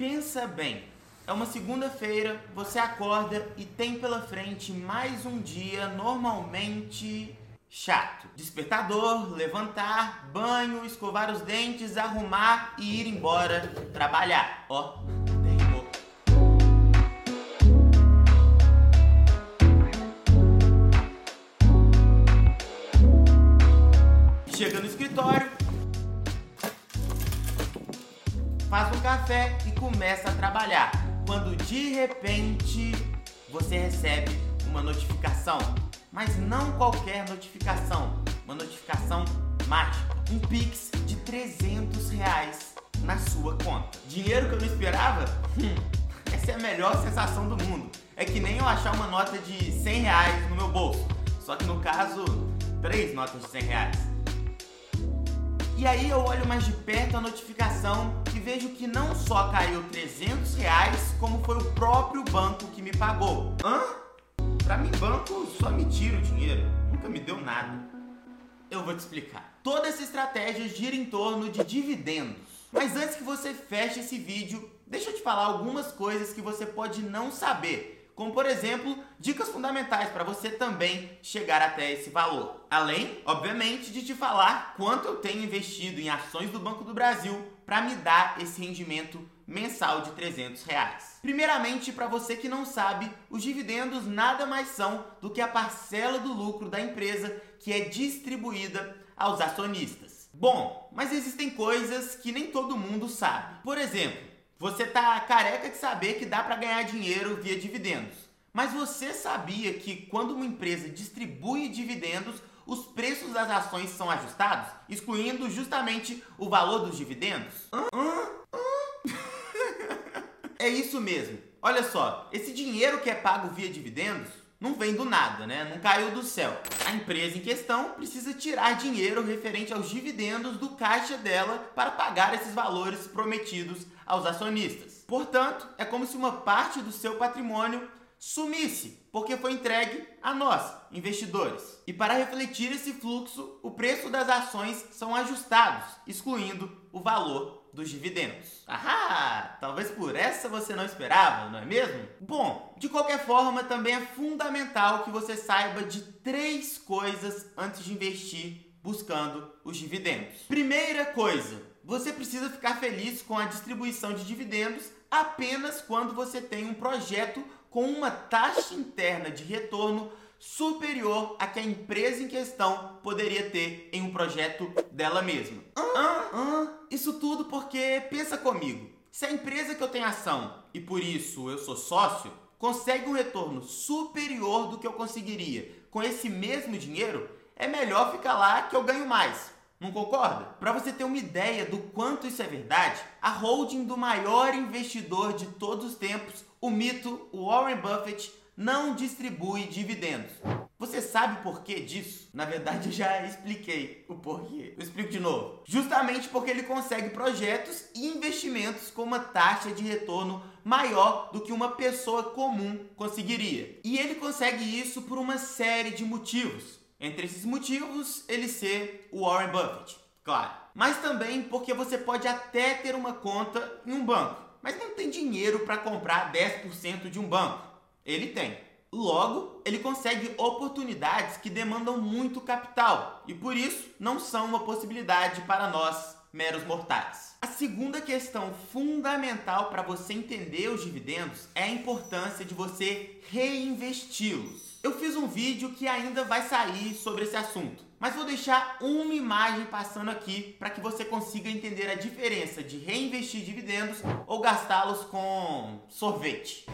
Pensa bem, é uma segunda-feira, você acorda e tem pela frente mais um dia normalmente chato. Despertador, levantar, banho, escovar os dentes, arrumar e ir embora trabalhar. Ó, terminou. Chega no escritório, faz um café e começa a trabalhar. Quando de repente você recebe uma notificação, mas não qualquer notificação, uma notificação mágica, um Pix de 300 reais na sua conta. Dinheiro que eu não esperava? Hum, essa é a melhor sensação do mundo. É que nem eu achar uma nota de 100 reais no meu bolso, só que no caso, três notas de 100 reais. E aí eu olho mais de perto a notificação e vejo que não só caiu 300 reais, como foi o próprio banco que me pagou. Hã? Pra mim, banco só me tira o dinheiro, nunca me deu nada. Eu vou te explicar. Toda essa estratégia gira em torno de dividendos. Mas antes que você feche esse vídeo, deixa eu te falar algumas coisas que você pode não saber como por exemplo, dicas fundamentais para você também chegar até esse valor. Além, obviamente, de te falar quanto eu tenho investido em ações do Banco do Brasil para me dar esse rendimento mensal de 300 reais. Primeiramente, para você que não sabe, os dividendos nada mais são do que a parcela do lucro da empresa que é distribuída aos acionistas. Bom, mas existem coisas que nem todo mundo sabe. Por exemplo, você tá careca de saber que dá para ganhar dinheiro via dividendos. Mas você sabia que quando uma empresa distribui dividendos, os preços das ações são ajustados, excluindo justamente o valor dos dividendos? é isso mesmo. Olha só, esse dinheiro que é pago via dividendos não vem do nada, né? Não caiu do céu. A empresa em questão precisa tirar dinheiro referente aos dividendos do caixa dela para pagar esses valores prometidos aos acionistas. Portanto, é como se uma parte do seu patrimônio sumisse, porque foi entregue a nós, investidores. E para refletir esse fluxo, o preço das ações são ajustados, excluindo o valor dos dividendos. Ah, talvez por essa você não esperava, não é mesmo? Bom, de qualquer forma, também é fundamental que você saiba de três coisas antes de investir buscando os dividendos. Primeira coisa, você precisa ficar feliz com a distribuição de dividendos apenas quando você tem um projeto com uma taxa interna de retorno superior à que a empresa em questão poderia ter em um projeto dela mesma. Ah, ah, isso tudo porque, pensa comigo, se a empresa que eu tenho ação e por isso eu sou sócio consegue um retorno superior do que eu conseguiria com esse mesmo dinheiro, é melhor ficar lá que eu ganho mais. Não concorda? Para você ter uma ideia do quanto isso é verdade, a holding do maior investidor de todos os tempos, o mito Warren Buffett, não distribui dividendos. Você sabe o porquê disso? Na verdade, eu já expliquei o porquê. Eu explico de novo. Justamente porque ele consegue projetos e investimentos com uma taxa de retorno maior do que uma pessoa comum conseguiria. E ele consegue isso por uma série de motivos. Entre esses motivos, ele ser o Warren Buffett, claro. Mas também porque você pode até ter uma conta em um banco, mas não tem dinheiro para comprar 10% de um banco. Ele tem. Logo, ele consegue oportunidades que demandam muito capital e por isso não são uma possibilidade para nós, meros mortais. A segunda questão fundamental para você entender os dividendos é a importância de você reinvesti-los. Eu fiz um vídeo que ainda vai sair sobre esse assunto, mas vou deixar uma imagem passando aqui para que você consiga entender a diferença de reinvestir dividendos ou gastá-los com sorvete.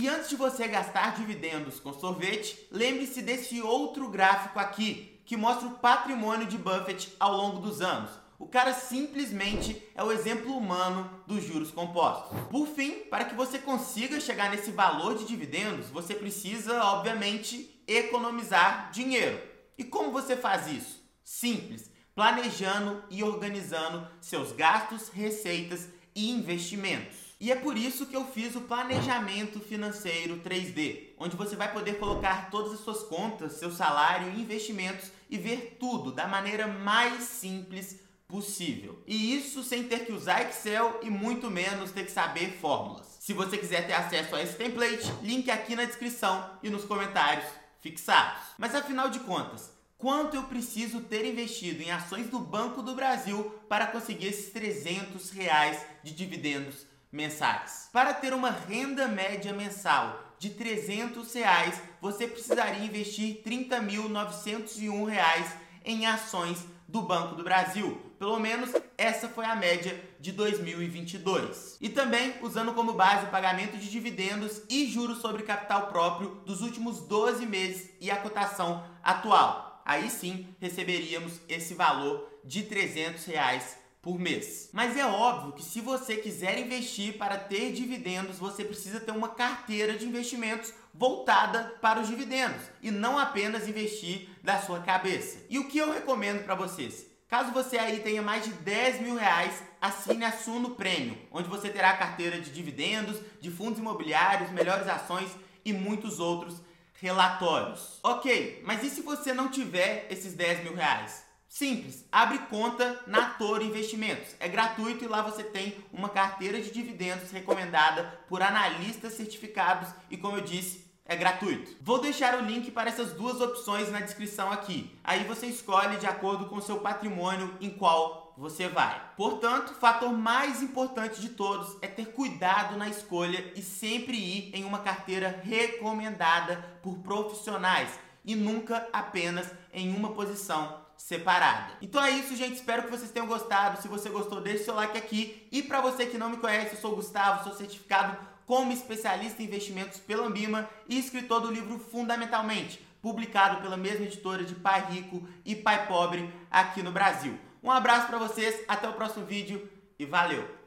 E antes de você gastar dividendos com sorvete, lembre-se desse outro gráfico aqui, que mostra o patrimônio de Buffett ao longo dos anos. O cara simplesmente é o exemplo humano dos juros compostos. Por fim, para que você consiga chegar nesse valor de dividendos, você precisa, obviamente, economizar dinheiro. E como você faz isso? Simples, planejando e organizando seus gastos, receitas e investimentos. E é por isso que eu fiz o planejamento financeiro 3D, onde você vai poder colocar todas as suas contas, seu salário e investimentos e ver tudo da maneira mais simples possível. E isso sem ter que usar Excel e muito menos ter que saber fórmulas. Se você quiser ter acesso a esse template, link aqui na descrição e nos comentários fixados. Mas afinal de contas, quanto eu preciso ter investido em ações do Banco do Brasil para conseguir esses 300 reais de dividendos mensais? Para ter uma renda média mensal de 300 reais, você precisaria investir 30.901 reais em ações do Banco do Brasil. Pelo menos essa foi a média de 2022. E também usando como base o pagamento de dividendos e juros sobre capital próprio dos últimos 12 meses e a cotação atual. Aí sim receberíamos esse valor de 300 reais por mês. Mas é óbvio que se você quiser investir para ter dividendos, você precisa ter uma carteira de investimentos voltada para os dividendos e não apenas investir da sua cabeça. E o que eu recomendo para vocês? Caso você aí tenha mais de 10 mil reais, assine a Suno Premium, onde você terá carteira de dividendos, de fundos imobiliários, melhores ações e muitos outros relatórios. Ok, mas e se você não tiver esses 10 mil reais? Simples, abre conta na Toro Investimentos. É gratuito e lá você tem uma carteira de dividendos recomendada por analistas certificados e, como eu disse, é gratuito. Vou deixar o link para essas duas opções na descrição aqui. Aí você escolhe de acordo com seu patrimônio em qual você vai. Portanto, o fator mais importante de todos é ter cuidado na escolha e sempre ir em uma carteira recomendada por profissionais e nunca apenas em uma posição separada. Então é isso, gente. Espero que vocês tenham gostado. Se você gostou, deixe seu like aqui. E para você que não me conhece, eu sou o Gustavo, sou certificado como especialista em investimentos pela Ambima e escritor do livro Fundamentalmente, publicado pela mesma editora de Pai Rico e Pai Pobre aqui no Brasil. Um abraço para vocês, até o próximo vídeo e valeu!